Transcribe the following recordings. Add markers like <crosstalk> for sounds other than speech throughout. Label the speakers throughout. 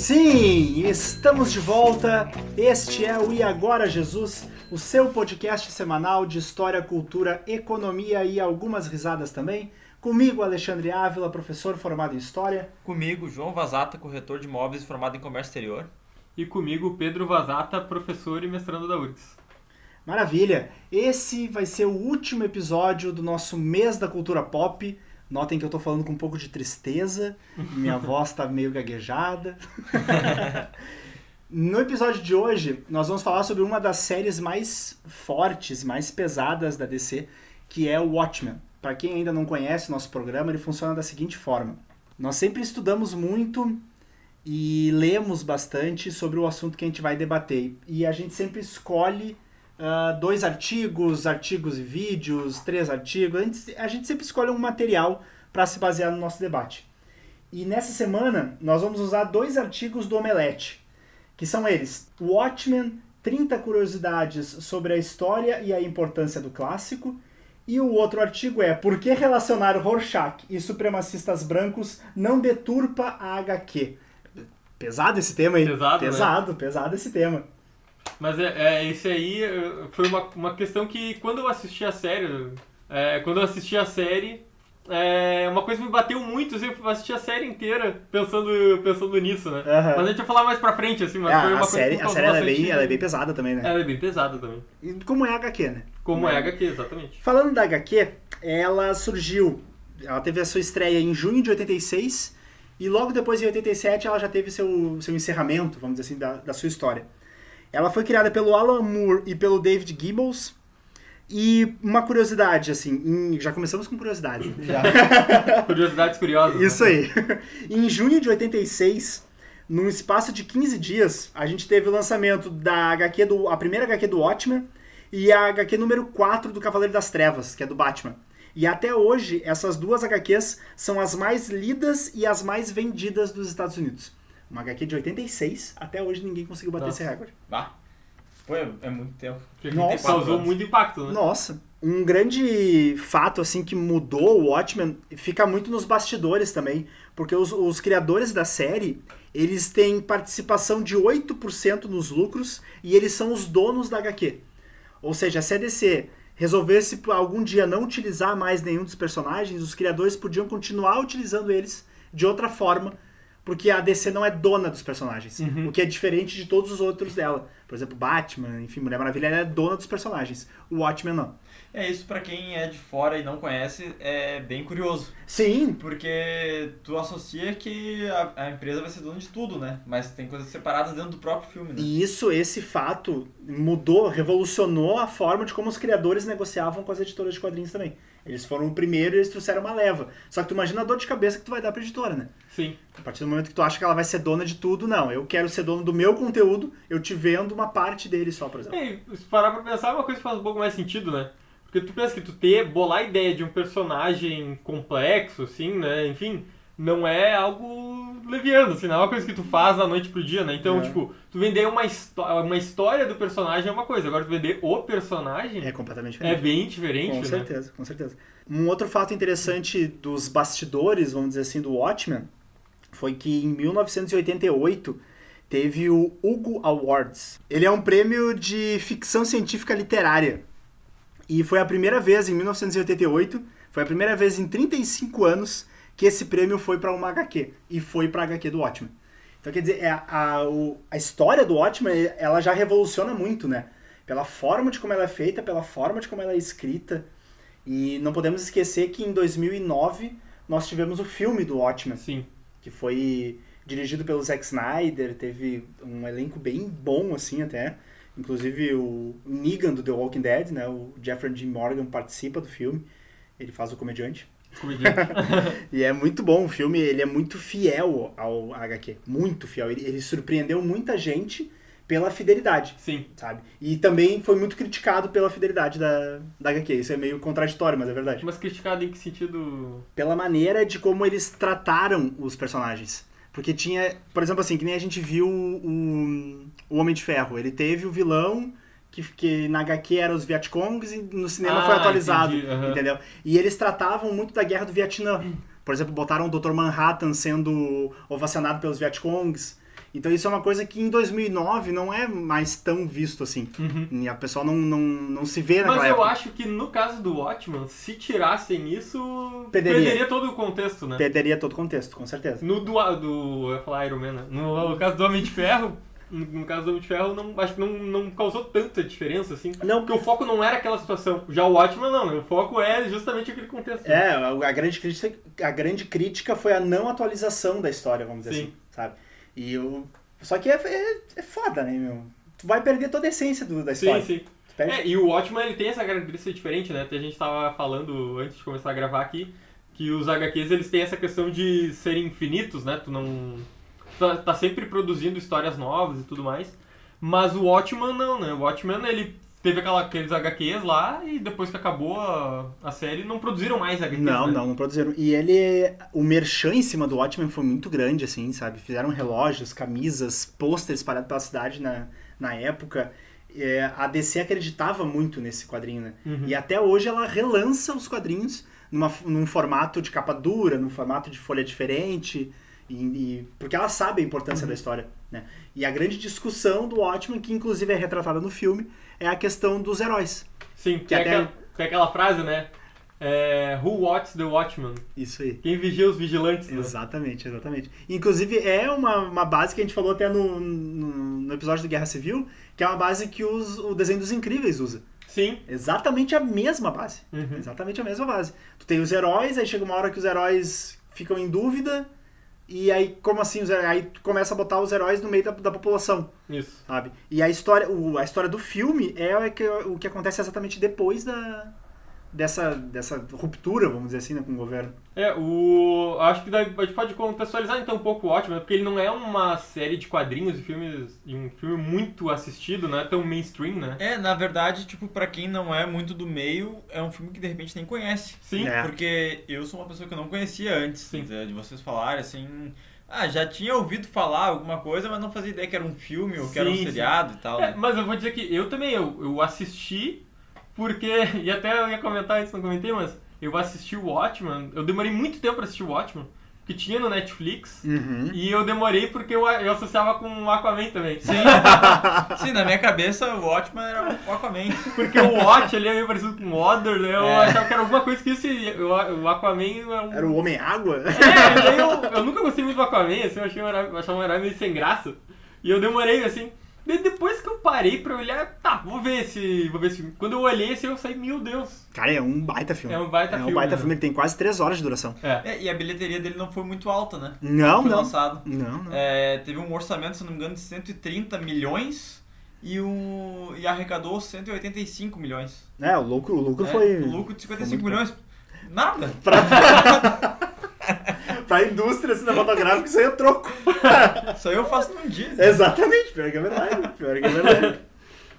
Speaker 1: Sim, estamos de volta. Este é o E Agora Jesus, o seu podcast semanal de história, cultura, economia e algumas risadas também. Comigo, Alexandre Ávila, professor formado em História.
Speaker 2: Comigo, João Vazata, corretor de imóveis formado em Comércio Exterior.
Speaker 3: E comigo, Pedro Vazata, professor e mestrando da URGS.
Speaker 1: Maravilha! Esse vai ser o último episódio do nosso mês da cultura pop. Notem que eu tô falando com um pouco de tristeza, minha <laughs> voz tá meio gaguejada. no episódio de hoje, nós vamos falar sobre uma das séries mais fortes, mais pesadas da DC, que é o Watchmen. Para quem ainda não conhece o nosso programa, ele funciona da seguinte forma: nós sempre estudamos muito e lemos bastante sobre o assunto que a gente vai debater, e a gente sempre escolhe uh, dois artigos, artigos e vídeos, três artigos. A gente, a gente sempre escolhe um material para se basear no nosso debate. E nessa semana nós vamos usar dois artigos do Omelete, que são eles: Watchmen, 30 curiosidades sobre a história e a importância do clássico e o outro artigo é Por que relacionar Rorschach e supremacistas brancos não deturpa a HQ? Pesado esse tema aí.
Speaker 3: Pesado,
Speaker 1: pesado,
Speaker 3: né?
Speaker 1: pesado esse tema.
Speaker 3: Mas é, é, esse aí eh, foi uma, uma questão que quando eu assisti a série, é, quando eu assisti a série, é, uma coisa que me bateu muito, assim, eu assisti a série inteira pensando, pensando nisso, né?
Speaker 1: Aham.
Speaker 3: Mas a gente vai falar mais pra frente, assim, mas
Speaker 1: É,
Speaker 3: foi uma
Speaker 1: a
Speaker 3: coisa
Speaker 1: série,
Speaker 3: que
Speaker 1: a série ela é, bem, ela é bem pesada também, né?
Speaker 3: Ela é bem pesada também.
Speaker 1: E como é a HQ, né?
Speaker 3: Como é HQ, exatamente.
Speaker 1: Falando da HQ, ela surgiu, ela teve a sua estreia em junho de 86 e logo depois, em 87, ela já teve seu, seu encerramento, vamos dizer assim, da, da sua história. Ela foi criada pelo Alan Moore e pelo David Gibbons. E uma curiosidade, assim, em- já começamos com curiosidades. <laughs> né? <laughs>
Speaker 3: Curiosidades curiosas.
Speaker 1: Isso
Speaker 3: né?
Speaker 1: aí. <laughs> em junho de 86, num espaço de 15 dias, a gente teve o lançamento da HQ do. a primeira HQ do Watchmen e a HQ número 4 do Cavaleiro das Trevas, que é do Batman. E até hoje, essas duas HQs são as mais lidas e as mais vendidas dos Estados Unidos. Uma HQ de 86, até hoje ninguém conseguiu bater
Speaker 3: Nossa.
Speaker 1: esse recorde.
Speaker 2: Ah, pô, é, é muito tempo.
Speaker 3: Que
Speaker 1: Nossa.
Speaker 3: causou muito impacto, né?
Speaker 1: Nossa, um grande fato assim que mudou o Watchmen fica muito nos bastidores também, porque os, os criadores da série, eles têm participação de 8% nos lucros e eles são os donos da HQ. Ou seja, se a DC resolvesse por algum dia não utilizar mais nenhum dos personagens, os criadores podiam continuar utilizando eles de outra forma, porque a DC não é dona dos personagens,
Speaker 3: Uhum.
Speaker 1: o que é diferente de todos os outros dela. Por exemplo, Batman, enfim, Mulher Maravilha, ela é dona dos personagens. O Watchmen não.
Speaker 2: É isso pra quem é de fora e não conhece, é bem curioso.
Speaker 1: Sim,
Speaker 2: Porque tu associa que a, a empresa vai ser dona de tudo, né? Mas tem coisas separadas dentro do próprio filme, né?
Speaker 1: e isso, esse fato mudou, revolucionou a forma de como os criadores negociavam com as editoras de quadrinhos também. Eles foram o primeiro e eles trouxeram uma leva. Só que tu imagina a dor de cabeça que tu vai dar pra editora, né?
Speaker 3: Sim.
Speaker 1: A partir do momento que tu acha que ela vai ser dona de tudo, não. Eu quero ser dono do meu conteúdo, eu te vendo uma parte dele só, por exemplo.
Speaker 3: É, se parar pra pensar, é uma coisa que faz um pouco mais sentido, né? Porque tu pensa que tu ter, bolar a ideia de um personagem complexo, assim, né? Enfim, não é algo leviano, assim, não é uma coisa que tu faz da noite pro dia, né? Então,
Speaker 1: É.
Speaker 3: tipo, tu vender uma, uma história do personagem é uma coisa, agora tu vender o personagem
Speaker 1: É completamente
Speaker 3: é,
Speaker 1: diferente.
Speaker 3: bem diferente,
Speaker 1: Com
Speaker 3: né?
Speaker 1: certeza, com certeza. Um outro fato interessante dos bastidores, vamos dizer assim, do Watchmen, foi que em 1988 teve o Hugo Awards. Ele é um prêmio de ficção científica literária. E foi a primeira vez, em 1988, foi a primeira vez em 35 anos que esse prêmio foi para uma HQ. E foi para a HQ do Watchmen. Então, quer dizer, é a, a, o- a história do Watchmen, ela já revoluciona muito, né? Pela forma de como ela é feita, pela forma de como ela é escrita. E não podemos esquecer que em 2009 nós tivemos o filme do Watchmen,
Speaker 3: Sim.
Speaker 1: que foi dirigido pelo Zack Snyder, teve um elenco bem bom, assim, até. Inclusive o Negan do The Walking Dead, né? O Jeffrey Dean Morgan participa do filme. Ele faz o comediante.
Speaker 3: Comediante. <laughs>
Speaker 1: E é muito bom o filme, ele é muito fiel ao HQ. Muito fiel. Ele, ele surpreendeu muita gente pela fidelidade,
Speaker 3: Sim.
Speaker 1: sabe? E também foi muito criticado pela fidelidade da, da HQ. Isso é meio contraditório, mas é verdade.
Speaker 3: Mas criticado em que sentido?
Speaker 1: Pela maneira de como eles trataram os personagens. Porque tinha, por exemplo, assim, que nem a gente viu o, o Homem de Ferro. Ele teve o vilão que, que na HQ era os Vietcongs e no cinema
Speaker 3: Ah,
Speaker 1: foi atualizado,
Speaker 3: aham.
Speaker 1: entendeu? E eles tratavam muito da guerra do Vietnã. Por exemplo, botaram o Dr. Manhattan sendo ovacionado pelos Vietcongs. Então isso é uma coisa que em 2009 não é mais tão visto assim.
Speaker 3: Uhum.
Speaker 1: E a pessoa não, não, não se vê naquela
Speaker 3: Mas eu
Speaker 1: época.
Speaker 3: acho que no caso do Watchman, se tirassem isso,
Speaker 1: Perderia.
Speaker 3: todo o contexto, né?
Speaker 1: Perderia todo o contexto, com certeza.
Speaker 3: No do, do. Eu ia falar Iron Man, né? No, caso do Homem de Ferro, no, caso do Homem de Ferro, não, acho que não, não causou tanta diferença, assim.
Speaker 1: Não,
Speaker 3: Porque o foco não era aquela situação. Já o Watchman não, né? O foco é justamente aquele contexto.
Speaker 1: É, a grande crítica, a grande crítica foi a não atualização da história, vamos dizer
Speaker 3: Sim.
Speaker 1: assim, sabe? E o só que é, é, é foda, né, meu? Tu vai perder toda a essência do, da
Speaker 3: Sim,
Speaker 1: história.
Speaker 3: sim.
Speaker 1: Perde-
Speaker 3: É, e o Watchman ele tem essa característica diferente, né? Até a gente tava falando antes de começar a gravar aqui que os HQs eles têm essa questão de serem infinitos, né? Tu não tá, tá sempre produzindo histórias novas e tudo mais. Mas o Watchman não, né? O Watchman ele teve aquela, aqueles HQs lá e depois que acabou a, a série não produziram mais HQs.
Speaker 1: Não,
Speaker 3: né?
Speaker 1: não, não produziram. E ele, o merchan em cima do Watchmen foi muito grande, assim, sabe? Fizeram relógios, camisas, pôsteres espalhados pela cidade na, na época. É, a DC acreditava muito nesse quadrinho, né?
Speaker 3: Uhum.
Speaker 1: E até hoje ela relança os quadrinhos numa, num formato de capa dura, num formato de folha diferente, e, e- porque ela sabe a importância da história, né? E a grande discussão do Watchmen, que inclusive é retratada no filme, é a questão dos heróis.
Speaker 3: Sim,
Speaker 1: Que
Speaker 3: tem,
Speaker 1: até-
Speaker 3: aquela, tem aquela frase, né? É, Who watches the Watchman?
Speaker 1: Isso aí.
Speaker 3: Quem vigia os vigilantes, né?
Speaker 1: Exatamente, exatamente. Inclusive, é uma, uma base que a gente falou até no, no, no episódio do Guerra Civil, que é uma base que os, o desenho dos incríveis usa.
Speaker 3: Sim.
Speaker 1: Exatamente a mesma base.
Speaker 3: Uhum.
Speaker 1: Exatamente a mesma base. Tu tem os heróis, aí chega uma hora que os heróis ficam em dúvida, e aí, como assim, aí tu começa a botar os heróis no meio da, da população,
Speaker 3: Isso.
Speaker 1: sabe? E a história, o- a história do filme é o que, o que acontece exatamente depois da, dessa, dessa ruptura, vamos dizer assim, né, com o governo.
Speaker 3: É, o. Acho que daí a gente pode contextualizar então um pouco o Watchmen, porque ele não é uma série de quadrinhos e filmes. e um filme muito assistido, não é tão mainstream, né?
Speaker 2: É, na verdade, tipo, pra quem não é muito do meio, é um filme que de repente nem conhece.
Speaker 3: Sim.
Speaker 1: É.
Speaker 2: Porque eu sou uma pessoa que eu não conhecia antes
Speaker 3: Sim.
Speaker 2: de, de vocês falarem, assim. Ah, já tinha ouvido falar alguma coisa, mas não fazia ideia que era um filme ou que era um
Speaker 3: sim.
Speaker 2: seriado e tal.
Speaker 3: É,
Speaker 2: né?
Speaker 3: mas eu vou dizer que eu também, eu, eu assisti porque. E até eu ia comentar antes, não comentei, mas eu assisti o Watchmen. Eu demorei muito tempo pra assistir o Watchmen, que tinha no Netflix.
Speaker 1: Uhum.
Speaker 3: E eu demorei porque eu, eu associava com o Aquaman também.
Speaker 2: Sim. <laughs> Sim, na minha cabeça o Watchman era o Aquaman.
Speaker 3: Porque o Watch ali é meio parecido com o Water, né? Eu
Speaker 2: É.
Speaker 3: achava que era alguma coisa que esse, o, o Aquaman é um...
Speaker 1: Era o Homem-Água?
Speaker 3: É, eu, eu nunca gostei muito do Aquaman, assim, eu achei um herói, achava um herói meio sem graça. E eu demorei, assim. Depois que eu parei pra olhar, tá, vou ver esse. Vou ver esse filme. Quando eu olhei assim, eu saí, meu Deus.
Speaker 1: Cara, é um baita filme.
Speaker 3: É um baita
Speaker 1: É um
Speaker 3: filme,
Speaker 1: baita
Speaker 3: né?
Speaker 1: filme, ele tem quase 3 horas de duração.
Speaker 3: É.
Speaker 2: É, e a bilheteria dele não foi muito alta, né?
Speaker 1: Não,
Speaker 2: foi
Speaker 1: não.
Speaker 2: lançado.
Speaker 1: Não, não.
Speaker 2: É, teve um orçamento, se não me engano, de 130 milhões e, o, e arrecadou 185 milhões.
Speaker 1: É, o lucro, o lucro
Speaker 2: É,
Speaker 1: foi.
Speaker 2: o lucro de
Speaker 1: foi
Speaker 2: 55
Speaker 1: muito
Speaker 2: milhões. Nada.
Speaker 1: Pra <laughs> indústria cinematográfica, isso aí é troco. <laughs>
Speaker 2: Isso aí eu faço num dia.
Speaker 1: Exatamente, pior que é verdade. Pior que é verdade.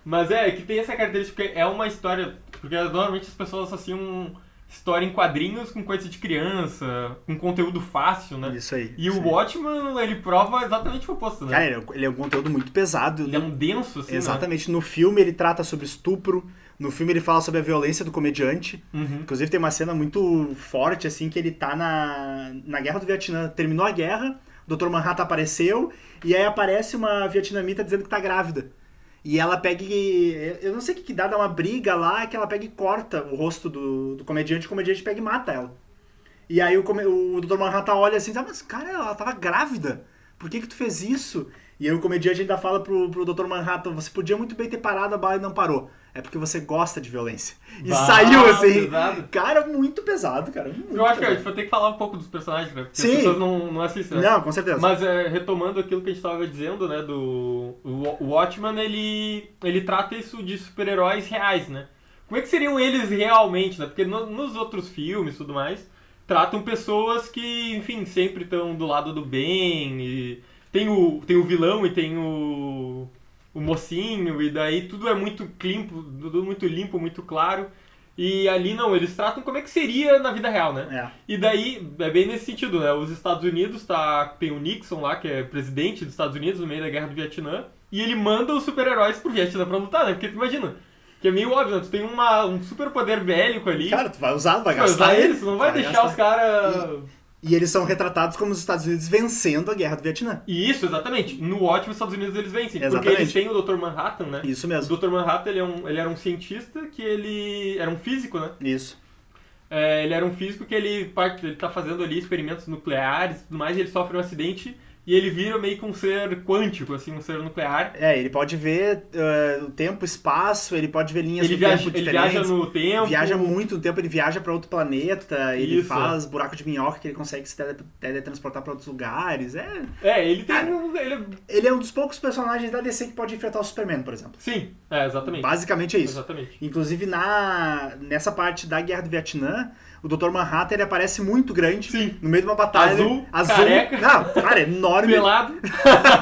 Speaker 3: Mas é, que tem essa característica, porque é uma história. Porque normalmente as pessoas associam história em quadrinhos com coisa de criança, com conteúdo fácil, né?
Speaker 1: Isso aí.
Speaker 3: E
Speaker 1: isso
Speaker 3: o
Speaker 1: aí.
Speaker 3: Watchman, ele prova exatamente o oposto, né?
Speaker 1: Cara, ele é, ele é um conteúdo muito pesado.
Speaker 3: Ele é um denso, assim,
Speaker 1: Exatamente. No filme ele trata sobre estupro. No filme ele fala sobre a violência do comediante.
Speaker 3: Uhum.
Speaker 1: Inclusive tem uma cena muito forte, assim, que ele tá na, na Guerra do Vietnã. Terminou a guerra, o Dr. Manhattan apareceu, e aí aparece uma vietnamita dizendo que tá grávida. E ela pega e... Eu não sei o que que dá, dá uma briga lá, que ela pega e corta o rosto do, do comediante, o comediante pega e mata ela. E aí o, o Dr. Manhattan olha assim, ah, mas cara, ela tava grávida. Por que que tu fez isso? E aí o comediante ainda fala pro, pro Dr. Manhattan, você podia muito bem ter parado a bala e não parou. É porque você gosta de violência. E
Speaker 3: Bah,
Speaker 1: saiu assim.
Speaker 3: pesado.
Speaker 1: Cara, muito pesado, cara. Muito
Speaker 3: Eu acho que a
Speaker 1: pesado.
Speaker 3: gente vai ter que falar um pouco dos personagens, né? Porque
Speaker 1: Sim.
Speaker 3: as pessoas não, não assistem, né?
Speaker 1: Não, com certeza.
Speaker 3: Mas é, retomando aquilo que a gente estava dizendo, né, do o o Watchman, ele, ele trata isso de super-heróis reais, né? Como é que seriam eles realmente, né? Porque no- nos outros filmes e tudo mais, tratam pessoas que, enfim, sempre estão do lado do bem e tem o, tem o vilão e tem o, o mocinho e daí tudo é muito limpo, tudo muito limpo, muito claro. E ali não, eles tratam como é que seria na vida real, né?
Speaker 1: É.
Speaker 3: E daí, é bem nesse sentido, né? Os Estados Unidos, tá, tem o Nixon lá, que é presidente dos Estados Unidos no meio da guerra do Vietnã, e ele manda os super-heróis pro Vietnã pra lutar, né? Porque tu imagina, que é meio óbvio, né? Tu tem uma, um superpoder bélico ali,
Speaker 1: Cara, tu vai usar, vai
Speaker 3: tu vai
Speaker 1: gastar
Speaker 3: usar
Speaker 1: ele.
Speaker 3: eles, tu não vai, deixar
Speaker 1: gastar.
Speaker 3: os caras...
Speaker 1: E eles são retratados como os Estados Unidos vencendo a guerra do Vietnã.
Speaker 3: Isso, exatamente. No ótimo, os Estados Unidos eles vencem. Porque
Speaker 1: Exatamente.
Speaker 3: eles têm o Dr. Manhattan, né?
Speaker 1: Isso
Speaker 3: O
Speaker 1: mesmo.
Speaker 3: Dr. Manhattan, ele, é um, ele era um cientista que ele... Era um físico, né?
Speaker 1: Isso.
Speaker 3: É, ele era um físico que ele, ele tá fazendo ali experimentos nucleares e tudo mais, e ele sofre um acidente e ele vira meio que um ser quântico, assim, um ser nuclear.
Speaker 1: É, ele pode ver eh, o tempo, espaço, ele pode ver linhas
Speaker 3: Ele
Speaker 1: do
Speaker 3: viaja,
Speaker 1: tempo
Speaker 3: ele viaja no tempo.
Speaker 1: Viaja muito no tempo, ele viaja pra outro planeta, ele
Speaker 3: Isso.
Speaker 1: faz buraco de minhoca que ele consegue se tele- teletransportar pra outros lugares. É,
Speaker 3: É, ele tem.
Speaker 1: Cara,
Speaker 3: um- ele,
Speaker 1: ele é um dos poucos personagens da DC que pode enfrentar o Superman, por exemplo.
Speaker 3: sim, é, exatamente.
Speaker 1: Basicamente é isso.
Speaker 3: Exatamente.
Speaker 1: Inclusive na nessa parte da Guerra do Vietnã, o Dr. Manhattan ele aparece muito grande
Speaker 3: Sim.
Speaker 1: no meio de uma batalha.
Speaker 3: Azul, careca.
Speaker 1: Não, cara, é enorme,
Speaker 3: Pelado.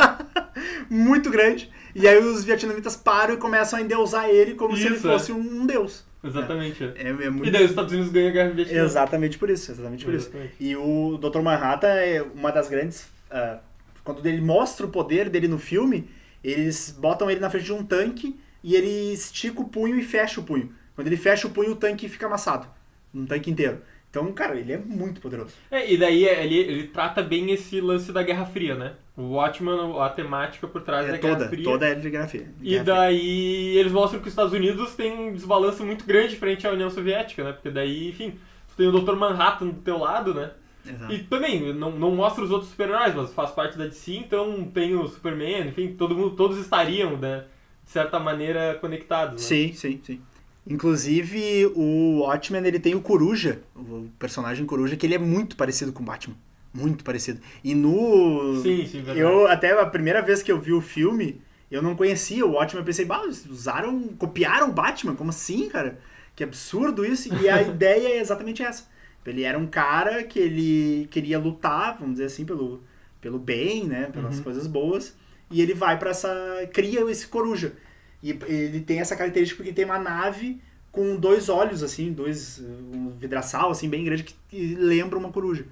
Speaker 3: <laughs>
Speaker 1: muito grande. E aí os vietnamitas param e começam a endeusar ele como se ele
Speaker 3: Isso, é.
Speaker 1: fosse um deus.
Speaker 3: Exatamente. é.
Speaker 1: É, é muito
Speaker 3: E daí os Estados Unidos ganham a guerra Vietnã.
Speaker 1: Exatamente por isso, exatamente por isso.
Speaker 3: Exatamente.
Speaker 1: E o Dr. Manhattan é uma das grandes. ah, quando ele mostra o poder dele no filme, eles botam ele na frente de um tanque e ele estica o punho e fecha o punho. Quando ele fecha o punho, o tanque fica amassado. Um tanque inteiro. Então, cara, ele é muito poderoso.
Speaker 3: É, e daí ele, ele trata bem esse lance da Guerra Fria, né? O Watchman, a temática por trás
Speaker 1: É
Speaker 3: da Guerra
Speaker 1: toda,
Speaker 3: Fria.
Speaker 1: toda a grafia.
Speaker 3: E daí eles mostram que os Estados Unidos têm um desbalanço muito grande frente à União Soviética, né? Porque daí, enfim, tu tem o Dr. Manhattan do teu lado, né?
Speaker 1: Exato.
Speaker 3: E também, não, não mostra os outros super-heróis, mas faz parte da DC, então tem o Superman, enfim, todo mundo, todos estariam, né? De certa maneira, conectados, né?
Speaker 1: Sim, sim, sim. Inclusive, o Watchmen, ele tem o Coruja, o personagem Coruja, que ele é muito parecido com o Batman. Muito parecido. E no...
Speaker 3: Sim, sim, verdade.
Speaker 1: Eu, até a primeira vez que eu vi o filme, eu não conhecia o Watchmen. Eu pensei, bah, usaram, copiaram o Batman? Como assim, cara? Que absurdo isso. E a <laughs> ideia é exatamente essa. Ele era um cara que ele queria lutar, vamos dizer assim, pelo, pelo bem, né? Pelas
Speaker 3: Uhum.
Speaker 1: coisas boas. E ele vai pra essa... cria esse coruja. E ele tem essa característica porque tem uma nave com dois olhos, assim, dois... um vidraçal, assim, bem grande, que- lembra uma coruja.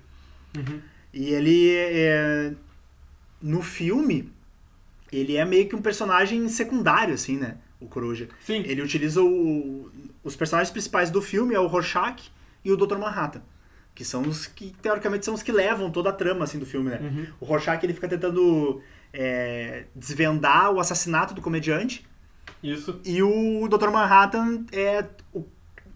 Speaker 3: Uhum.
Speaker 1: E ele é, no filme, ele é meio que um personagem secundário, assim, né? O Coruja.
Speaker 3: Sim,
Speaker 1: Ele utiliza o, os personagens principais do filme, é o Rorschach e o Dr. Manhattan. Que são os que, teoricamente, são os que levam toda a trama, assim, do filme, né?
Speaker 3: Uhum.
Speaker 1: O Rorschach, ele fica tentando é, desvendar o assassinato do comediante.
Speaker 3: Isso.
Speaker 1: E o Dr. Manhattan é, o-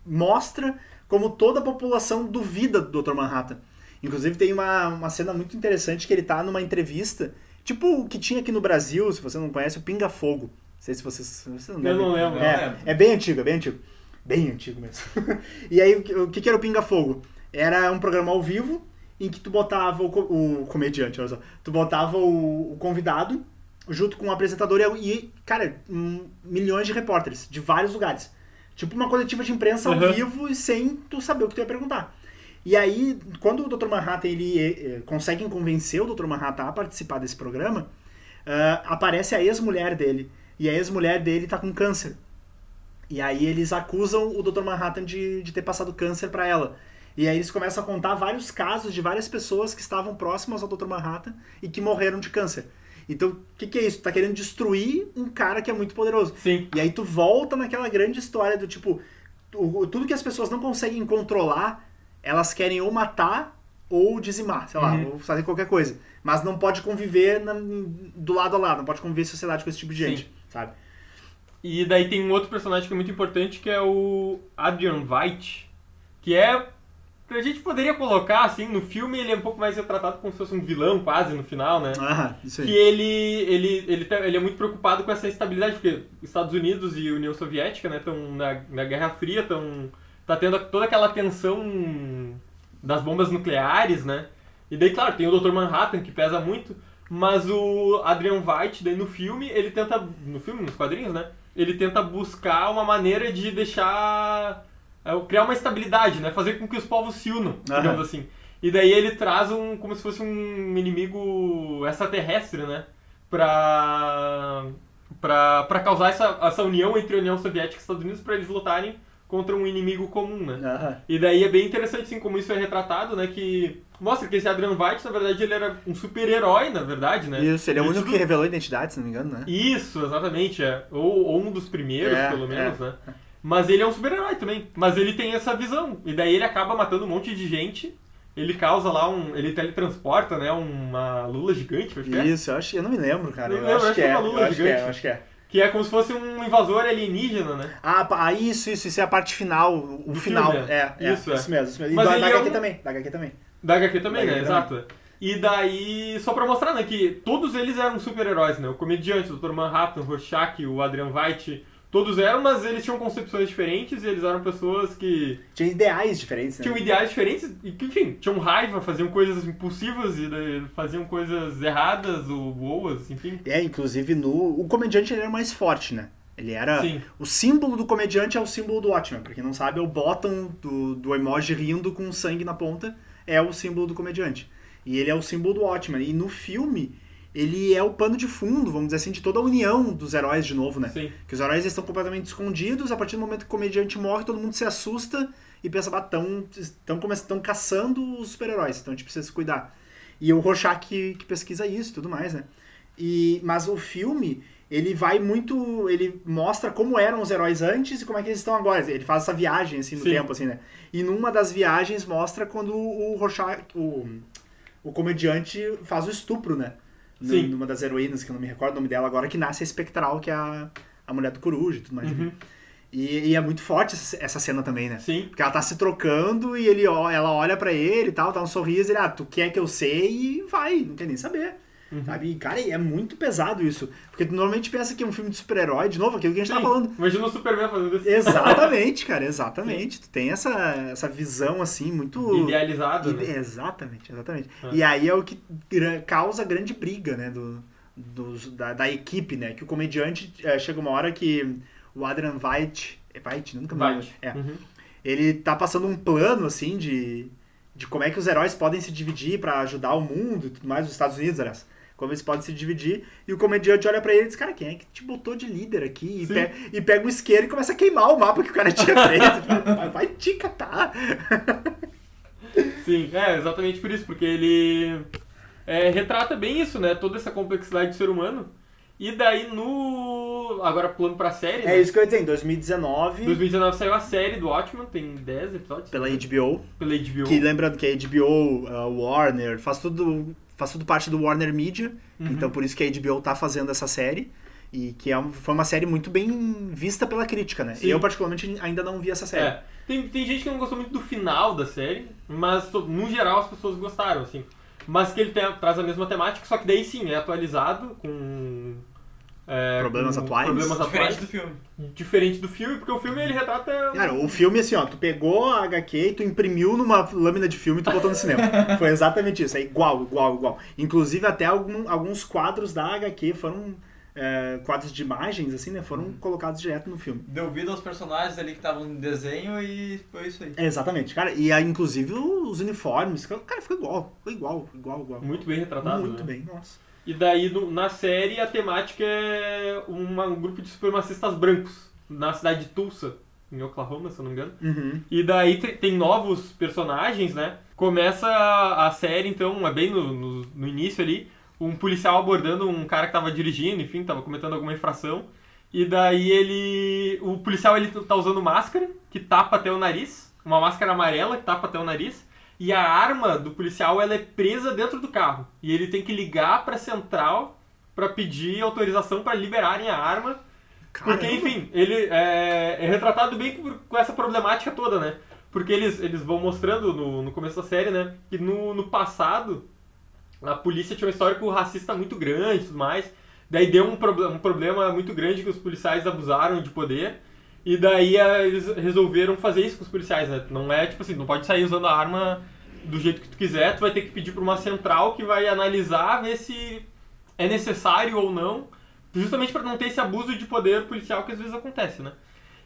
Speaker 1: mostra como toda a população duvida do Dr. Manhattan. Inclusive tem uma, uma cena muito interessante que ele tá numa entrevista, tipo o que tinha aqui no Brasil, se você não conhece, o Pinga Fogo. Não sei se vocês... vocês não
Speaker 3: Eu não lembro.
Speaker 2: Não
Speaker 1: É,
Speaker 2: lembro.
Speaker 1: é bem antigo, é bem antigo. Bem antigo mesmo. <laughs> e aí, o que- que, era o Pinga Fogo? Era um programa ao vivo em que tu botava o, o comediante, olha só. Tu botava o, o convidado junto com o apresentador e, cara, hum, milhões de repórteres de vários lugares. Tipo uma coletiva de imprensa ao
Speaker 3: Uhum.
Speaker 1: vivo e sem tu saber o que tu ia perguntar. E aí, quando o Dr. Manhattan ele eh, eh, conseguem convencer o Dr. Manhattan a participar desse programa, ah, aparece a ex-mulher dele. E a ex-mulher dele tá com câncer. E aí eles acusam o Dr. Manhattan de, de ter passado câncer pra ela. E aí eles começam a contar vários casos de várias pessoas que estavam próximas ao Dr. Manhattan e que morreram de câncer. Então, o que, que é isso? Tá querendo destruir um cara que é muito poderoso.
Speaker 3: Sim.
Speaker 1: E aí tu volta naquela grande história do tipo, tudo que as pessoas não conseguem controlar, elas querem ou matar ou dizimar, sei lá,
Speaker 3: Uhum.
Speaker 1: ou fazer qualquer coisa. Mas não pode conviver na- do lado a lado, não pode conviver em sociedade com esse tipo de gente,
Speaker 3: Sim.
Speaker 1: sabe?
Speaker 3: E daí tem um outro personagem que é muito importante, que é o Adrian Veidt, que é... A gente poderia colocar, assim, no filme ele é um pouco mais retratado como se fosse um vilão, quase, no final, né?
Speaker 1: Ah, isso
Speaker 3: Que
Speaker 1: aí.
Speaker 3: ele, ele, ele, tá- ele é muito preocupado com essa instabilidade, porque Estados Unidos e União Soviética, né, estão na, na Guerra Fria, estão tá tendo toda aquela tensão das bombas nucleares, né? E daí, claro, tem o Dr. Manhattan, que pesa muito, mas o Adrian Veidt, daí no filme, ele tenta, no filme, nos quadrinhos, né, ele tenta buscar uma maneira de deixar, criar uma estabilidade, né, fazer com que os povos se unam, digamos assim. E daí ele traz um, como se fosse um inimigo extraterrestre, né? Pra, pra, pra causar essa, essa união entre a União Soviética e os Estados Unidos pra eles lutarem contra um inimigo comum, né?
Speaker 1: Aham.
Speaker 3: E daí é bem interessante, assim, como isso é retratado, né? Que mostra que esse Adrian Veidt, na verdade, ele era um super-herói, na verdade, né?
Speaker 1: Isso, ele é o único que revelou a identidade, se não me engano, né?
Speaker 3: Isso, exatamente, é. Ou, ou um dos primeiros,
Speaker 1: É,
Speaker 3: pelo menos,
Speaker 1: é.
Speaker 3: né? Mas ele é um super-herói também. Mas ele tem essa visão. E daí ele acaba matando um monte de gente ele causa lá um. Ele teletransporta, né? Uma lula gigante, acho que é.
Speaker 1: Isso, eu acho eu não me lembro, cara.
Speaker 3: Não
Speaker 1: Eu
Speaker 3: lembro,
Speaker 1: acho
Speaker 3: acho
Speaker 1: que
Speaker 3: é
Speaker 1: é.
Speaker 3: uma lula
Speaker 1: Eu acho que é,
Speaker 3: gigante.
Speaker 1: eu acho que é.
Speaker 3: Que é como se fosse um invasor alienígena, né?
Speaker 1: Ah, ah, isso, isso, isso é a parte final, o
Speaker 3: Do
Speaker 1: final.
Speaker 3: filme,
Speaker 1: é, é,
Speaker 3: Isso,
Speaker 1: isso,
Speaker 3: é.
Speaker 1: mesmo, isso mesmo. E
Speaker 3: Mas
Speaker 1: da, da
Speaker 3: é
Speaker 1: HQ
Speaker 3: um-
Speaker 1: também, da HQ também.
Speaker 3: Da HQ também,
Speaker 1: Da
Speaker 3: né?
Speaker 1: HQ
Speaker 3: Exato. E daí, só pra mostrar, né, que todos eles eram super-heróis, né? O comediante, o Dr. Manhattan, o Rorschach, o Adrian White, todos eram, mas eles tinham concepções diferentes e eles eram pessoas que
Speaker 1: Tinha ideais diferentes, né?
Speaker 3: tinham ideais diferentes e que, enfim, tinham raiva, faziam coisas impulsivas e faziam coisas erradas ou boas, enfim.
Speaker 1: É, inclusive no. O comediante ele era mais forte, né? Ele era.
Speaker 3: Sim.
Speaker 1: O símbolo do comediante é o símbolo do Watchmen. Pra quem não sabe, é o bottom do, do emoji rindo com sangue na ponta. É o símbolo do comediante. E ele é o símbolo do Watchmen. E no filme, ele é o pano de fundo, vamos dizer assim, de toda a união dos heróis de novo, né?
Speaker 3: Sim.
Speaker 1: Que os heróis estão completamente escondidos, a partir do momento que o comediante morre, todo mundo se assusta e pensa, bah, estão caçando os super-heróis, então a gente precisa se cuidar. E o Rorschach que, que pesquisa isso e tudo mais, né? E, mas o filme, ele vai muito. Ele mostra como eram os heróis antes e como é que eles estão agora. Ele faz essa viagem assim no
Speaker 3: Sim.
Speaker 1: tempo, assim, né? E numa das viagens mostra quando o Rorschach. O, o comediante faz o estupro, né?
Speaker 3: Sim.
Speaker 1: Numa das heroínas, que eu não me recordo o nome dela agora, que nasce a espectral, que é a, a mulher do coruja e tudo mais.
Speaker 3: Uhum.
Speaker 1: E, e é muito forte essa, cena também, né?
Speaker 3: Sim.
Speaker 1: Porque ela tá se trocando e ele, ela olha pra ele e tal, dá um sorriso, ele, ah, tu quer que eu sei e vai, não quer nem saber.
Speaker 3: Uhum.
Speaker 1: Sabe? E, cara, é muito pesado isso. Porque tu normalmente pensa que é um filme de super-herói, de novo, aquilo que a gente
Speaker 3: Sim.
Speaker 1: tá falando.
Speaker 3: Imagina o Superman fazendo isso.
Speaker 1: Exatamente, cara, exatamente. Tu tem essa, essa visão, assim, muito...
Speaker 3: Idealizado,
Speaker 1: Ide-
Speaker 3: né?
Speaker 1: Exatamente, exatamente.
Speaker 3: É.
Speaker 1: E aí é o que causa grande briga, né, do, dos- da, da equipe, né, que o comediante, eh, chega uma hora que o Adrian Veidt, é nunca me lembro. É,
Speaker 3: Uhum.
Speaker 1: ele tá passando um plano, assim, de, de como é que os heróis podem se dividir pra ajudar o mundo e tudo mais, os Estados Unidos, aliás. Como eles podem se dividir, e o comediante olha pra ele e diz, cara, quem é que te botou de líder aqui? E,
Speaker 3: Sim.
Speaker 1: pe- e pega um isqueiro e começa a queimar o mapa que o cara tinha feito. <laughs> Tipo, vai, vai te catar.
Speaker 3: Sim, é exatamente por isso, porque ele é, retrata bem isso, né? Toda essa complexidade do ser humano. E daí no. Agora pulando pra série,
Speaker 1: É
Speaker 3: né?
Speaker 1: isso que eu ia dizer, em 2019,
Speaker 3: 2019 saiu a série do Watchmen, tem 10 episódios.
Speaker 1: pela HBO,
Speaker 3: Pela HBO.
Speaker 1: que lembrando que a HBO, a Warner, faz tudo, faz tudo parte do Warner Media,
Speaker 3: Uhum.
Speaker 1: então por isso que a HBO tá fazendo essa série. E que é foi uma série muito bem vista pela crítica, né?
Speaker 3: Sim.
Speaker 1: Eu, particularmente, ainda não vi essa série.
Speaker 3: É. Tem, tem gente que não gostou muito do final da série, mas no geral as pessoas gostaram, assim. Mas que ele tem- traz a mesma temática, só que daí sim, é atualizado com. É,
Speaker 1: Problemas
Speaker 3: com
Speaker 1: atuais.
Speaker 3: Problemas
Speaker 2: Diferente
Speaker 3: atuais.
Speaker 2: do filme.
Speaker 3: Diferente do filme, porque o filme ele retrata.
Speaker 1: Cara, o filme, assim, ó, tu pegou a HQ e tu imprimiu numa lâmina de filme e tu botou no cinema. <laughs> Foi exatamente isso, é igual, igual, igual. Inclusive, até algum- alguns quadros da HQ foram. é, quadros de imagens, assim, né? Foram colocados direto no filme.
Speaker 2: Deu vida aos personagens ali que estavam no desenho e foi isso aí.
Speaker 1: É, exatamente, cara. E aí, inclusive, os uniformes, cara, ficou igual, ficou igual, igual, igual.
Speaker 3: Muito bem retratado.
Speaker 1: Muito
Speaker 3: né?
Speaker 1: bem, nossa.
Speaker 3: E daí no- na série a temática é uma- um grupo de supremacistas brancos na cidade de Tulsa, em Oklahoma, se eu não me engano.
Speaker 1: Uhum.
Speaker 3: E daí te- tem novos personagens, né? Começa a, a série, então, é bem no, no, no início ali, um policial abordando um cara que tava dirigindo, enfim, tava cometendo alguma infração. E daí ele. O policial ele tá usando máscara, que tapa até o nariz, uma máscara amarela que tapa até o nariz. E a arma do policial ela é presa dentro do carro. E ele tem que ligar pra central pra pedir autorização pra liberarem a arma porque,
Speaker 1: Caramba.
Speaker 3: enfim, ele é, é retratado bem com, com essa problemática toda, né? Porque eles, eles vão mostrando no, no começo da série, né? Que no, no passado a polícia tinha um histórico racista muito grande e tudo mais. Daí deu um, proble- um problema muito grande que os policiais abusaram de poder. E daí eh, eles resolveram fazer isso com os policiais, né? Não é tipo assim, não pode sair usando a arma do jeito que tu quiser, tu vai ter que pedir pra uma central que vai analisar, ver se é necessário ou não, justamente para não ter esse abuso de poder policial que às vezes acontece, né?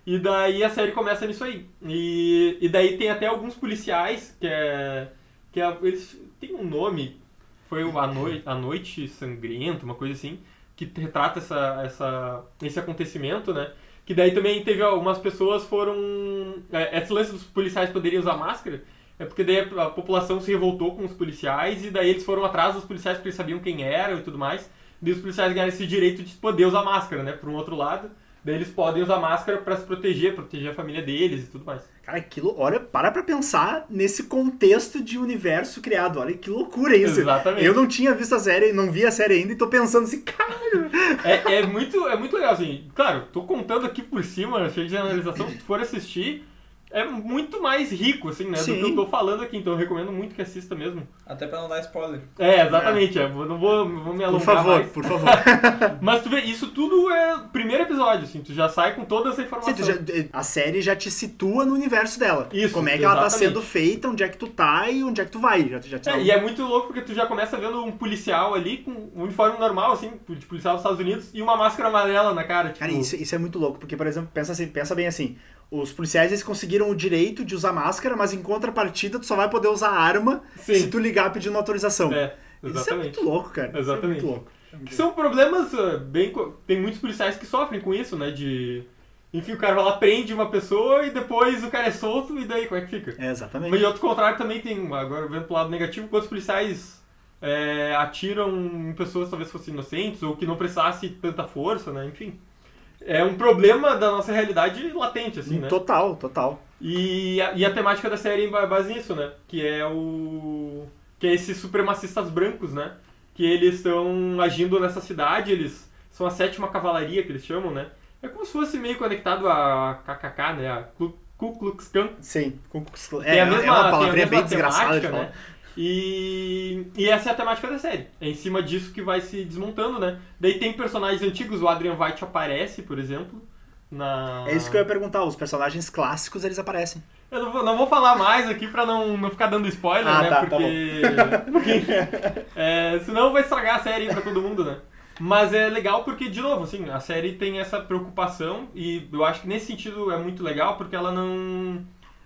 Speaker 3: E daí a série começa nisso aí. E, e daí tem até alguns policiais que é. que é, eles têm um nome, foi A Noite, a Noite Sangrenta, uma coisa assim, que retrata essa, essa, esse acontecimento, né? Que daí também teve algumas pessoas foram. É, esse lance dos policiais poderem usar máscara é porque daí a população se revoltou com os policiais e daí eles foram atrás dos policiais porque eles sabiam quem eram e tudo mais. Daí os policiais ganharam esse direito de poder usar máscara, né? Por um outro lado. Daí eles podem usar máscara pra se proteger, proteger a família deles e tudo mais.
Speaker 1: Cara, aquilo, olha, para pra pensar nesse contexto de universo criado. Olha que loucura isso.
Speaker 3: Exatamente.
Speaker 1: Eu não tinha visto a série, não vi a série ainda e tô pensando assim, cara.
Speaker 3: É, é, muito, é muito legal, assim. Claro, tô contando aqui por cima, cheio de analisação. Se tu for assistir, é muito mais rico, assim, né?
Speaker 1: Sim.
Speaker 3: Do que eu tô falando aqui. Então eu recomendo muito que assista mesmo.
Speaker 2: Até pra não dar spoiler.
Speaker 3: É, exatamente. É. não vou, vou me
Speaker 1: Por
Speaker 3: alongar
Speaker 1: favor,
Speaker 3: mais.
Speaker 1: por favor. <laughs>
Speaker 3: Mas tu vê, isso tudo é o primeiro episódio, assim. Tu já sai com toda essa
Speaker 1: Sim,
Speaker 3: informação.
Speaker 1: tu já- a série já te situa no universo dela.
Speaker 3: Isso,
Speaker 1: Como é que ela tá
Speaker 3: exatamente.
Speaker 1: sendo feita, onde é que tu tá e onde é que tu vai. Já, já te
Speaker 3: É, e é muito louco porque tu já começa vendo um policial ali com um uniforme normal, assim, de policial dos Estados Unidos, e uma máscara amarela na cara. Tipo,
Speaker 1: Cara, isso, isso é muito louco, porque, por exemplo, pensa, assim, pensa bem assim, os policiais eles conseguiram o direito de usar máscara, mas em contrapartida tu só vai poder usar arma
Speaker 3: Sim.
Speaker 1: se tu ligar pedindo autorização.
Speaker 3: É,
Speaker 1: Isso é
Speaker 3: exatamente.
Speaker 1: muito louco, cara.
Speaker 3: Exatamente.
Speaker 1: Isso é muito louco.
Speaker 3: Que são problemas uh, bem. Tem muitos policiais que sofrem com isso, né? De. Enfim, o cara vai lá, prende uma pessoa e depois o cara é solto e daí como é que fica?
Speaker 1: É, exatamente.
Speaker 3: Mas de outro contrário também tem, agora vendo pro lado negativo, quantos policiais é, atiram em pessoas talvez fossem inocentes ou que não precisasse tanta força, né? Enfim. É um problema da nossa realidade latente, assim, né?
Speaker 1: Total, total.
Speaker 3: E a, e a temática da série é base nisso, né? Que é o. Que é esses supremacistas brancos, né? Que eles estão agindo nessa cidade, eles são a sétima cavalaria que eles chamam, né? É como se fosse meio conectado a KKK, né? A Ku Ku Klux Klan.
Speaker 1: Sim. Com- com-
Speaker 3: Tem
Speaker 1: É,
Speaker 3: a mesma,
Speaker 1: é uma palavrinha bem desgraçada
Speaker 3: né? E, e essa é a temática da série. É em cima disso que vai se desmontando, né? Daí tem personagens antigos, o Adrian White aparece, por exemplo. Na...
Speaker 1: É isso que eu ia perguntar, os personagens clássicos eles aparecem.
Speaker 3: Eu não vou, não vou falar mais aqui pra não, não ficar dando spoiler,
Speaker 1: Ah,
Speaker 3: né?
Speaker 1: tá, tá
Speaker 3: porque. porque, <laughs> é, senão vai estragar a série pra todo mundo, né? Mas é legal porque, de novo, assim, a série tem essa preocupação e eu acho que nesse sentido é muito legal porque ela não.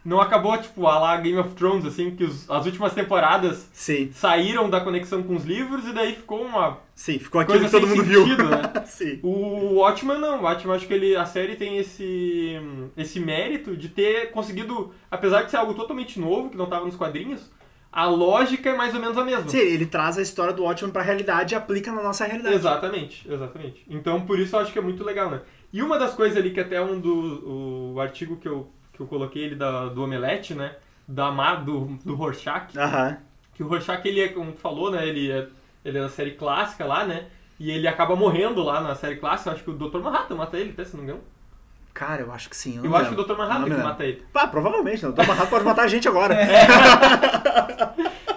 Speaker 3: Não acabou, tipo, a lá Game of Thrones, assim, que os- as últimas temporadas
Speaker 1: Sim,
Speaker 3: saíram da conexão com os livros e daí ficou uma
Speaker 1: sim. Ficou aquilo
Speaker 3: coisa
Speaker 1: que todo mundo viu.
Speaker 3: sentido, né? <laughs>
Speaker 1: Sim.
Speaker 3: O Watchmen não, o Watchmen acho que ele, a série tem esse, esse mérito de ter conseguido, apesar de ser algo totalmente novo, que não estava nos quadrinhos, a lógica é mais ou menos a mesma.
Speaker 1: Sim, ele traz a história do Watchmen pra realidade e aplica na nossa realidade.
Speaker 3: Exatamente, exatamente. Então por isso eu acho que é muito legal, né? E uma das coisas ali que até um do o artigo que eu, que eu coloquei ele da, do Omelete, né? Da do, do Rorschach,
Speaker 1: Aham.
Speaker 3: que o Rorschach, ele é, como tu falou, né? Ele é, ele é da série clássica lá, né? E ele acaba morrendo lá na série clássica. Eu acho que o Dr. Manhattan mata ele, até se não me engano.
Speaker 1: Cara, eu acho que sim. Eu,
Speaker 3: Eu acho que
Speaker 1: lembro.
Speaker 3: o Dr. Manhattan que mata ele.
Speaker 1: Pá, provavelmente, não. O Dr. Manhattan pode matar a gente agora. <laughs>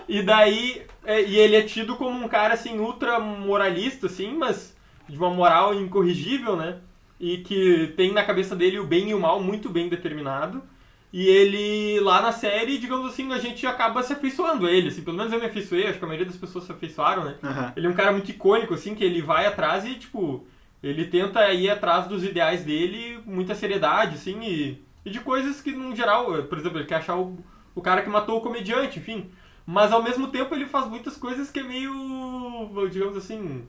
Speaker 3: E daí, é, e ele é tido como um cara, assim, ultra moralista, assim, mas de uma moral incorrigível, né? E que tem na cabeça dele o bem e o mal muito bem determinado. E ele, lá na série, digamos assim, a gente acaba se afeiçoando a ele, assim, pelo menos eu me afeiçoei, acho que a maioria das pessoas se afeiçoaram, né?
Speaker 1: Aham.
Speaker 3: Ele é um cara muito icônico, assim, que ele vai atrás e, tipo, ele tenta ir atrás dos ideais dele com muita seriedade, assim, e, e de coisas que, no geral, por exemplo, ele quer achar o, o cara que matou o comediante, enfim. Mas, ao mesmo tempo, ele faz muitas coisas que é meio, digamos assim,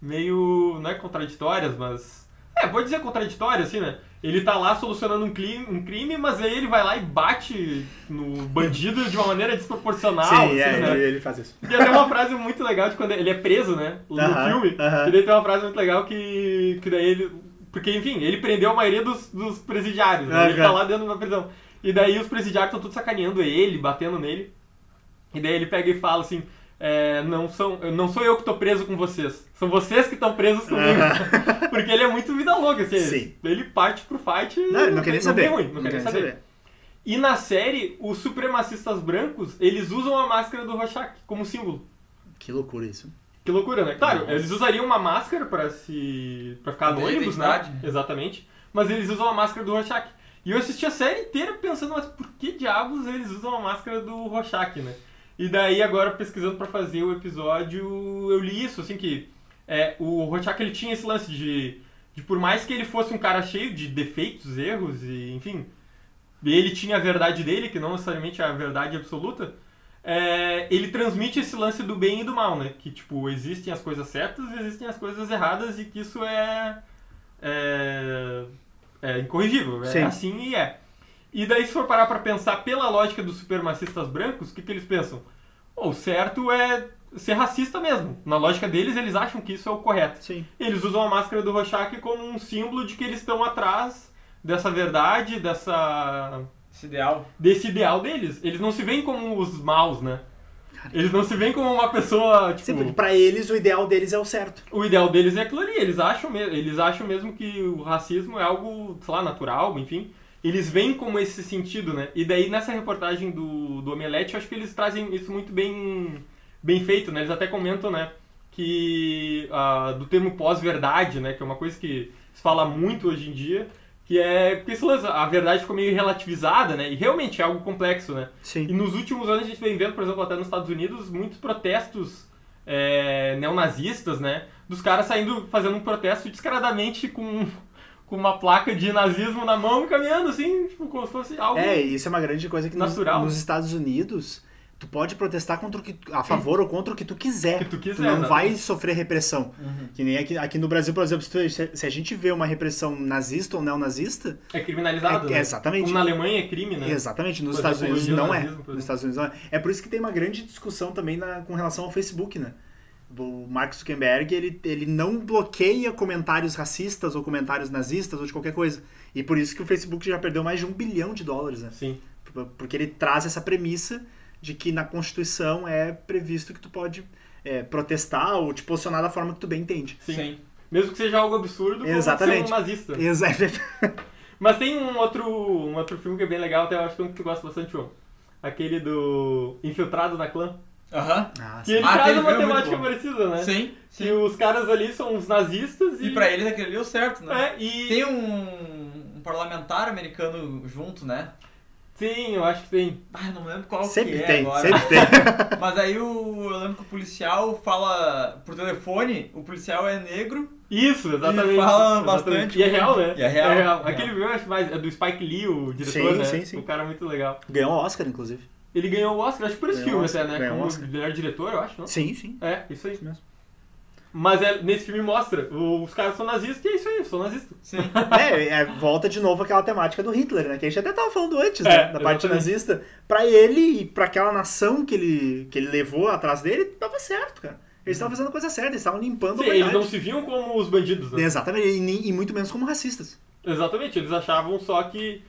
Speaker 3: meio, não é contraditórias, mas... É, pode dizer contraditório, assim, né? Ele tá lá solucionando um crime, um crime, mas aí ele vai lá e bate no bandido de uma maneira desproporcional,
Speaker 1: Sim,
Speaker 3: assim,
Speaker 1: é,
Speaker 3: né?
Speaker 1: ele, ele faz isso.
Speaker 3: Tem até uma frase muito legal de quando ele é preso, né? No
Speaker 1: Aham,
Speaker 3: filme.
Speaker 1: aham.
Speaker 3: E daí tem uma frase muito legal que, que daí ele. Porque, enfim, ele prendeu a maioria dos, dos presidiários, né? Ele tá lá dentro da prisão. E daí os presidiários estão todos sacaneando ele, batendo nele. E daí ele pega e fala assim. É, não, são, não sou eu que tô preso com vocês. São vocês que estão presos comigo. <laughs> Porque ele é muito vida louca, assim.
Speaker 1: Sim.
Speaker 3: Ele parte pro fight.
Speaker 1: Não, ele não quer nem saber.
Speaker 3: tem ruim, não, quer nem saber. E na série, os supremacistas brancos, eles usam a máscara do Rorschach como símbolo.
Speaker 1: Que loucura isso.
Speaker 3: Que loucura, né? Claro,
Speaker 2: Nossa.
Speaker 3: eles usariam uma máscara pra se para ficar anônimos, né? Exatamente. Mas eles usam a máscara do Rorschach. E eu assisti a série inteira pensando, mas por que diabos eles usam a máscara do Rorschach, né? E daí agora pesquisando pra fazer o episódio, eu li isso, assim que é, o Rorschach ele tinha esse lance de, de por mais que ele fosse um cara cheio de defeitos, erros e enfim, ele tinha a verdade dele, que não necessariamente é a verdade absoluta, é, ele transmite esse lance do bem e do mal, né? Que, tipo, existem as coisas certas e existem as coisas erradas e que isso é... É, é incorrigível. É
Speaker 1: Sim.
Speaker 3: assim e é. E daí, se for parar pra pensar pela lógica dos supremacistas brancos, o que, que eles pensam? Pô, o certo é ser racista mesmo. Na lógica deles, eles acham que isso é o correto.
Speaker 1: Sim.
Speaker 3: Eles usam a máscara do Rorschach como um símbolo de que eles estão atrás dessa verdade, dessa
Speaker 2: Esse ideal.
Speaker 3: desse ideal deles. Eles não se veem como os maus, né? Eles não se veem como uma pessoa, tipo,
Speaker 1: Sim, porque pra eles o ideal deles é o certo.
Speaker 3: o ideal deles é aquilo ali. Eles acham, eles acham mesmo que o racismo é algo, sei lá, natural, enfim. Eles veem como esse sentido, né? E daí nessa reportagem do, do Omelete, eu acho que eles trazem isso muito bem, bem feito, né? Eles até comentam, né? Que ah, do termo pós-verdade, né? Que é uma coisa que se fala muito hoje em dia. Que é porque esse lance, a verdade ficou meio relativizada, né? E realmente é algo complexo, né? E
Speaker 1: Sim.
Speaker 3: nos últimos anos a gente vem vendo, por exemplo, até nos Estados Unidos, muitos protestos é, neonazistas, né? Dos caras saindo, fazendo um protesto descaradamente com, com uma placa de nazismo na mão e caminhando assim, tipo, como se fosse algo.
Speaker 1: É, isso é uma grande coisa que nos,
Speaker 3: Natural.
Speaker 1: nos Estados Unidos tu pode protestar contra o que, a favor ou contra o que tu quiser.
Speaker 3: Que tu quiser,
Speaker 1: não
Speaker 3: exatamente.
Speaker 1: vai sofrer repressão. Que nem aqui, aqui no Brasil, por exemplo, se, tu- se- a gente vê uma repressão nazista ou neonazista,
Speaker 3: É criminalizado,
Speaker 1: É,
Speaker 3: né?
Speaker 1: exatamente.
Speaker 3: Como na Alemanha é crime, né?
Speaker 1: Exatamente, nos Estados Unidos não é. Nos Estados Unidos não é. É por isso que tem uma grande discussão também na- com relação ao Facebook, né? O Mark Zuckerberg, ele, ele não bloqueia comentários racistas ou comentários nazistas ou de qualquer coisa. E por isso que o Facebook já perdeu mais de um bilhão de dólares, né?
Speaker 3: Sim.
Speaker 1: Porque ele traz essa premissa de que na Constituição é previsto que tu pode é, protestar ou te posicionar da forma que tu bem entende.
Speaker 3: Sim. Mesmo que seja algo absurdo, como
Speaker 1: Exatamente.
Speaker 3: ser um nazista. <laughs>
Speaker 1: Exato.
Speaker 3: Mas tem um outro, um outro filme que é bem legal, até eu acho que é um que tu gosta bastante, João. Aquele do Infiltrado na Clã.
Speaker 2: Aham.
Speaker 1: Ah,
Speaker 3: Que ele
Speaker 2: Ah,
Speaker 3: traz
Speaker 2: aquele
Speaker 3: uma
Speaker 2: filme é muito
Speaker 3: temática
Speaker 2: bom.
Speaker 3: parecida, né?
Speaker 2: Sim,
Speaker 3: Que
Speaker 2: sim.
Speaker 3: os caras ali são os nazistas e.
Speaker 2: E pra eles aquele ali deu certo, né?
Speaker 3: É, e.
Speaker 2: Tem um, um parlamentar americano junto, né?
Speaker 3: Sim, eu acho que tem.
Speaker 2: Ah, eu não lembro qual
Speaker 1: Sempre
Speaker 2: que é
Speaker 1: tem,
Speaker 2: agora.
Speaker 1: sempre tem. <laughs>
Speaker 2: Mas aí o, eu lembro que o policial fala por telefone, o policial é negro.
Speaker 3: Isso, exatamente.
Speaker 2: E fala
Speaker 3: exatamente.
Speaker 2: bastante
Speaker 3: E é
Speaker 2: com-
Speaker 3: real, né?
Speaker 2: E é real, real.
Speaker 3: Aquele filme eu acho mais. É do Spike Lee, o diretor,
Speaker 1: Sim,
Speaker 3: né?
Speaker 1: sim, sim.
Speaker 3: O cara é muito legal.
Speaker 1: Ganhou o Oscar, inclusive.
Speaker 3: Ele ganhou o Oscar, acho que por esse
Speaker 1: Ganhou
Speaker 3: filme
Speaker 1: Oscar,
Speaker 3: até, né? Como
Speaker 1: Oscar.
Speaker 3: melhor diretor, eu acho, não?
Speaker 1: Sim, sim.
Speaker 3: É, isso aí.
Speaker 1: Isso mesmo.
Speaker 3: Mas é, nesse filme mostra, os caras são nazistas e é isso aí, são nazistas.
Speaker 2: Sim. <laughs>
Speaker 1: É, é, volta de novo aquela temática do Hitler, né? Que a gente até tava falando antes,
Speaker 3: É,
Speaker 1: né? Da parte nazista. Pra ele e pra aquela nação que ele, que ele levou atrás dele, tava certo, cara. Eles estavam fazendo a coisa certa, eles estavam limpando
Speaker 3: Sim,
Speaker 1: a
Speaker 3: eles não se viam como os bandidos, né?
Speaker 1: Exatamente, e, e muito menos como racistas.
Speaker 3: Exatamente, eles achavam só que,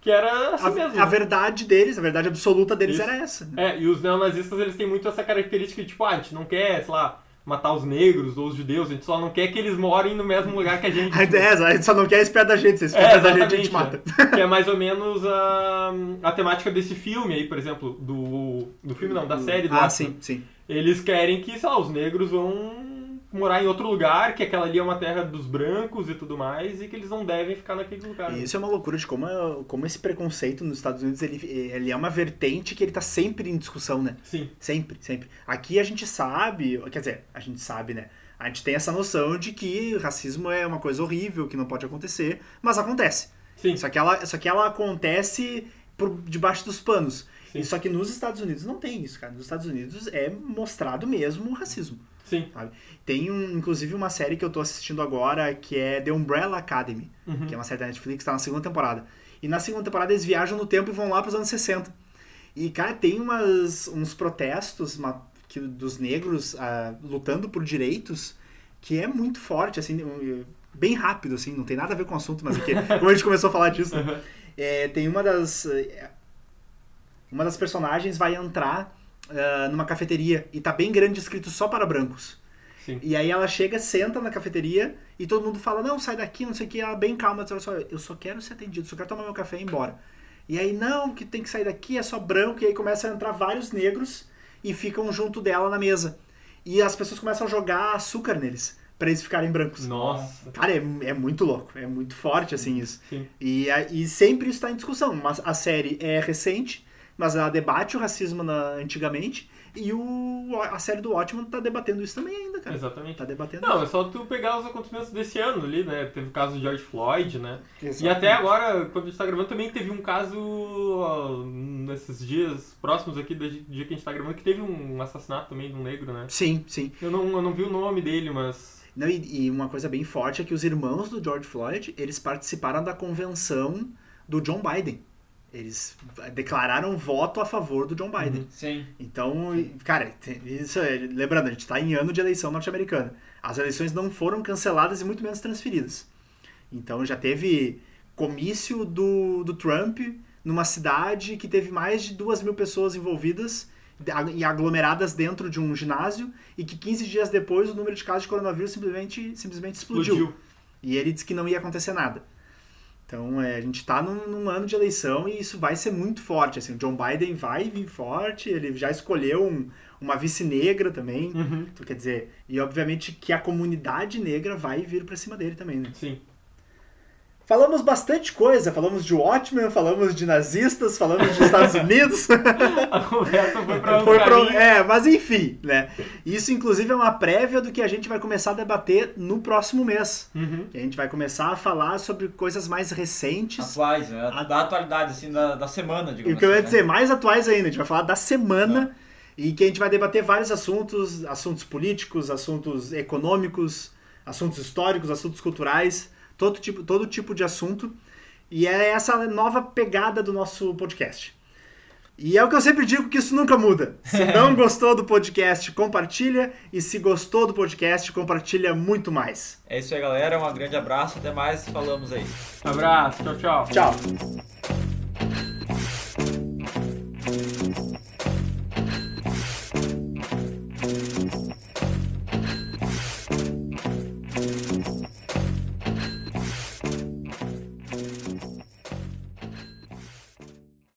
Speaker 3: que era assim mesmo.
Speaker 1: A, a verdade deles, a verdade absoluta deles
Speaker 3: Isso.
Speaker 1: era essa. né?
Speaker 3: É, e os neonazistas eles têm muito essa característica de tipo, ah, a gente não quer, sei lá, matar os negros ou os judeus, a gente só não quer que eles morem no mesmo lugar que a gente. <laughs>
Speaker 1: A ideia é, a gente só não quer esperar da gente, se
Speaker 3: É,
Speaker 1: esperar da gente a gente mata. <laughs>
Speaker 3: Que é mais ou menos a, a temática desse filme aí, por exemplo, do, do filme não, da série do
Speaker 1: Ah, sim, sim.
Speaker 3: Eles querem que, sei lá, os negros vão morar em outro lugar, que aquela ali é uma terra dos brancos e tudo mais, e que eles não devem ficar naquele lugar.
Speaker 1: E isso é uma loucura de como, como esse preconceito nos Estados Unidos, ele, ele é uma vertente que ele tá sempre em discussão, né?
Speaker 3: Sim,
Speaker 1: Sempre, sempre. Aqui a gente sabe, quer dizer, a gente sabe, né? A gente tem essa noção de que racismo é uma coisa horrível, que não pode acontecer, mas acontece.
Speaker 3: sim,
Speaker 1: Só que ela, só que ela acontece por debaixo dos panos.
Speaker 3: Sim.
Speaker 1: E Só que nos Estados Unidos não tem isso, cara. Nos Estados Unidos é mostrado mesmo o racismo.
Speaker 3: Sim.
Speaker 1: Sabe? Tem um, inclusive uma série que eu tô assistindo agora que é The Umbrella Academy,
Speaker 3: Uhum.
Speaker 1: que é uma série da Netflix, tá na segunda temporada. E na segunda temporada eles viajam no tempo e vão lá pros anos 60. E, cara, tem umas, uns protestos uma- que, dos negros ah, lutando por direitos que é muito forte, assim, um, bem rápido, assim, não tem nada a ver com o assunto, mas é que, <laughs> como a gente começou a falar disso?
Speaker 3: Uhum.
Speaker 1: É, tem uma das. é, Uma das personagens vai entrar ah, numa cafeteria e tá bem grande escrito só para brancos.
Speaker 3: Sim.
Speaker 1: E aí ela chega, senta na cafeteria e todo mundo fala, não, sai daqui, não sei o que, ela bem calma, olha só, eu só quero ser atendido, só quero tomar meu café e ir embora. E aí, não, que tem que sair daqui, é só branco, e aí começa a entrar vários negros e ficam junto dela na mesa. E as pessoas começam a jogar açúcar neles, pra eles ficarem brancos.
Speaker 3: Nossa.
Speaker 1: Cara, é, é muito louco, é muito forte, assim, isso.
Speaker 3: Sim.
Speaker 1: E, e sempre isso está em discussão. Mas a série é recente, mas ela debate o racismo na- antigamente. E o, a série do Watchmen tá debatendo isso também ainda, cara.
Speaker 3: Exatamente.
Speaker 1: Tá debatendo
Speaker 3: Não, é
Speaker 1: isso.
Speaker 3: só tu pegar os acontecimentos desse ano ali, né? Teve o caso do George Floyd, né? E
Speaker 1: Exatamente.
Speaker 3: até agora, quando a gente tá gravando, também teve um caso ó, nesses dias próximos aqui do dia que a gente tá gravando, que teve um assassinato também de um negro, né?
Speaker 1: Sim, sim.
Speaker 3: Eu não, eu não vi o nome dele, mas.
Speaker 1: Não, e, e uma coisa bem forte é que os irmãos do George Floyd, eles participaram da convenção do John Biden. Eles declararam voto a favor do John Biden.
Speaker 2: Sim.
Speaker 1: Então, cara, isso é, lembrando, a gente está em ano de eleição norte-americana. As eleições não foram canceladas e muito menos transferidas. Então já teve comício do, do Trump numa cidade que teve mais de duas mil pessoas envolvidas e aglomeradas dentro de um ginásio e que 15 dias depois o número de casos de coronavírus simplesmente, simplesmente explodiu.
Speaker 3: Explodiu.
Speaker 1: E ele disse que não ia acontecer nada. Então é, a gente está num, num ano de eleição e isso vai ser muito forte. Assim, o John Biden vai vir forte, ele já escolheu um- uma vice negra também.
Speaker 3: Uhum.
Speaker 1: Então, quer dizer, e obviamente que a comunidade negra vai vir pra cima dele também, né?
Speaker 3: Sim.
Speaker 1: Falamos bastante coisa, falamos de Watchmen, falamos de nazistas, falamos dos Estados <laughs> Unidos.
Speaker 3: A conversa foi pra um
Speaker 1: Foi pro-
Speaker 3: caminho.
Speaker 1: É, mas enfim, né? Isso inclusive é uma prévia do que a gente vai começar a debater no próximo mês.
Speaker 3: Uhum.
Speaker 1: E a gente vai começar a falar sobre coisas mais recentes.
Speaker 2: Atuais, né? Da atualidade, assim, da, da semana,
Speaker 1: E
Speaker 2: digamos
Speaker 1: o que eu ia
Speaker 2: assim, né?
Speaker 1: dizer, mais atuais ainda, a gente vai falar da semana e que a gente vai debater vários assuntos, assuntos políticos, assuntos econômicos, assuntos históricos, assuntos culturais, todo tipo, todo tipo de assunto. E é essa nova pegada do nosso podcast. E é o que eu sempre digo que isso nunca muda. Se <laughs> não gostou do podcast, compartilha. E se gostou do podcast, compartilha muito mais.
Speaker 2: É isso aí, galera. Um grande abraço. Até mais. Falamos aí.
Speaker 3: Abraço, tchau, tchau.
Speaker 1: Tchau!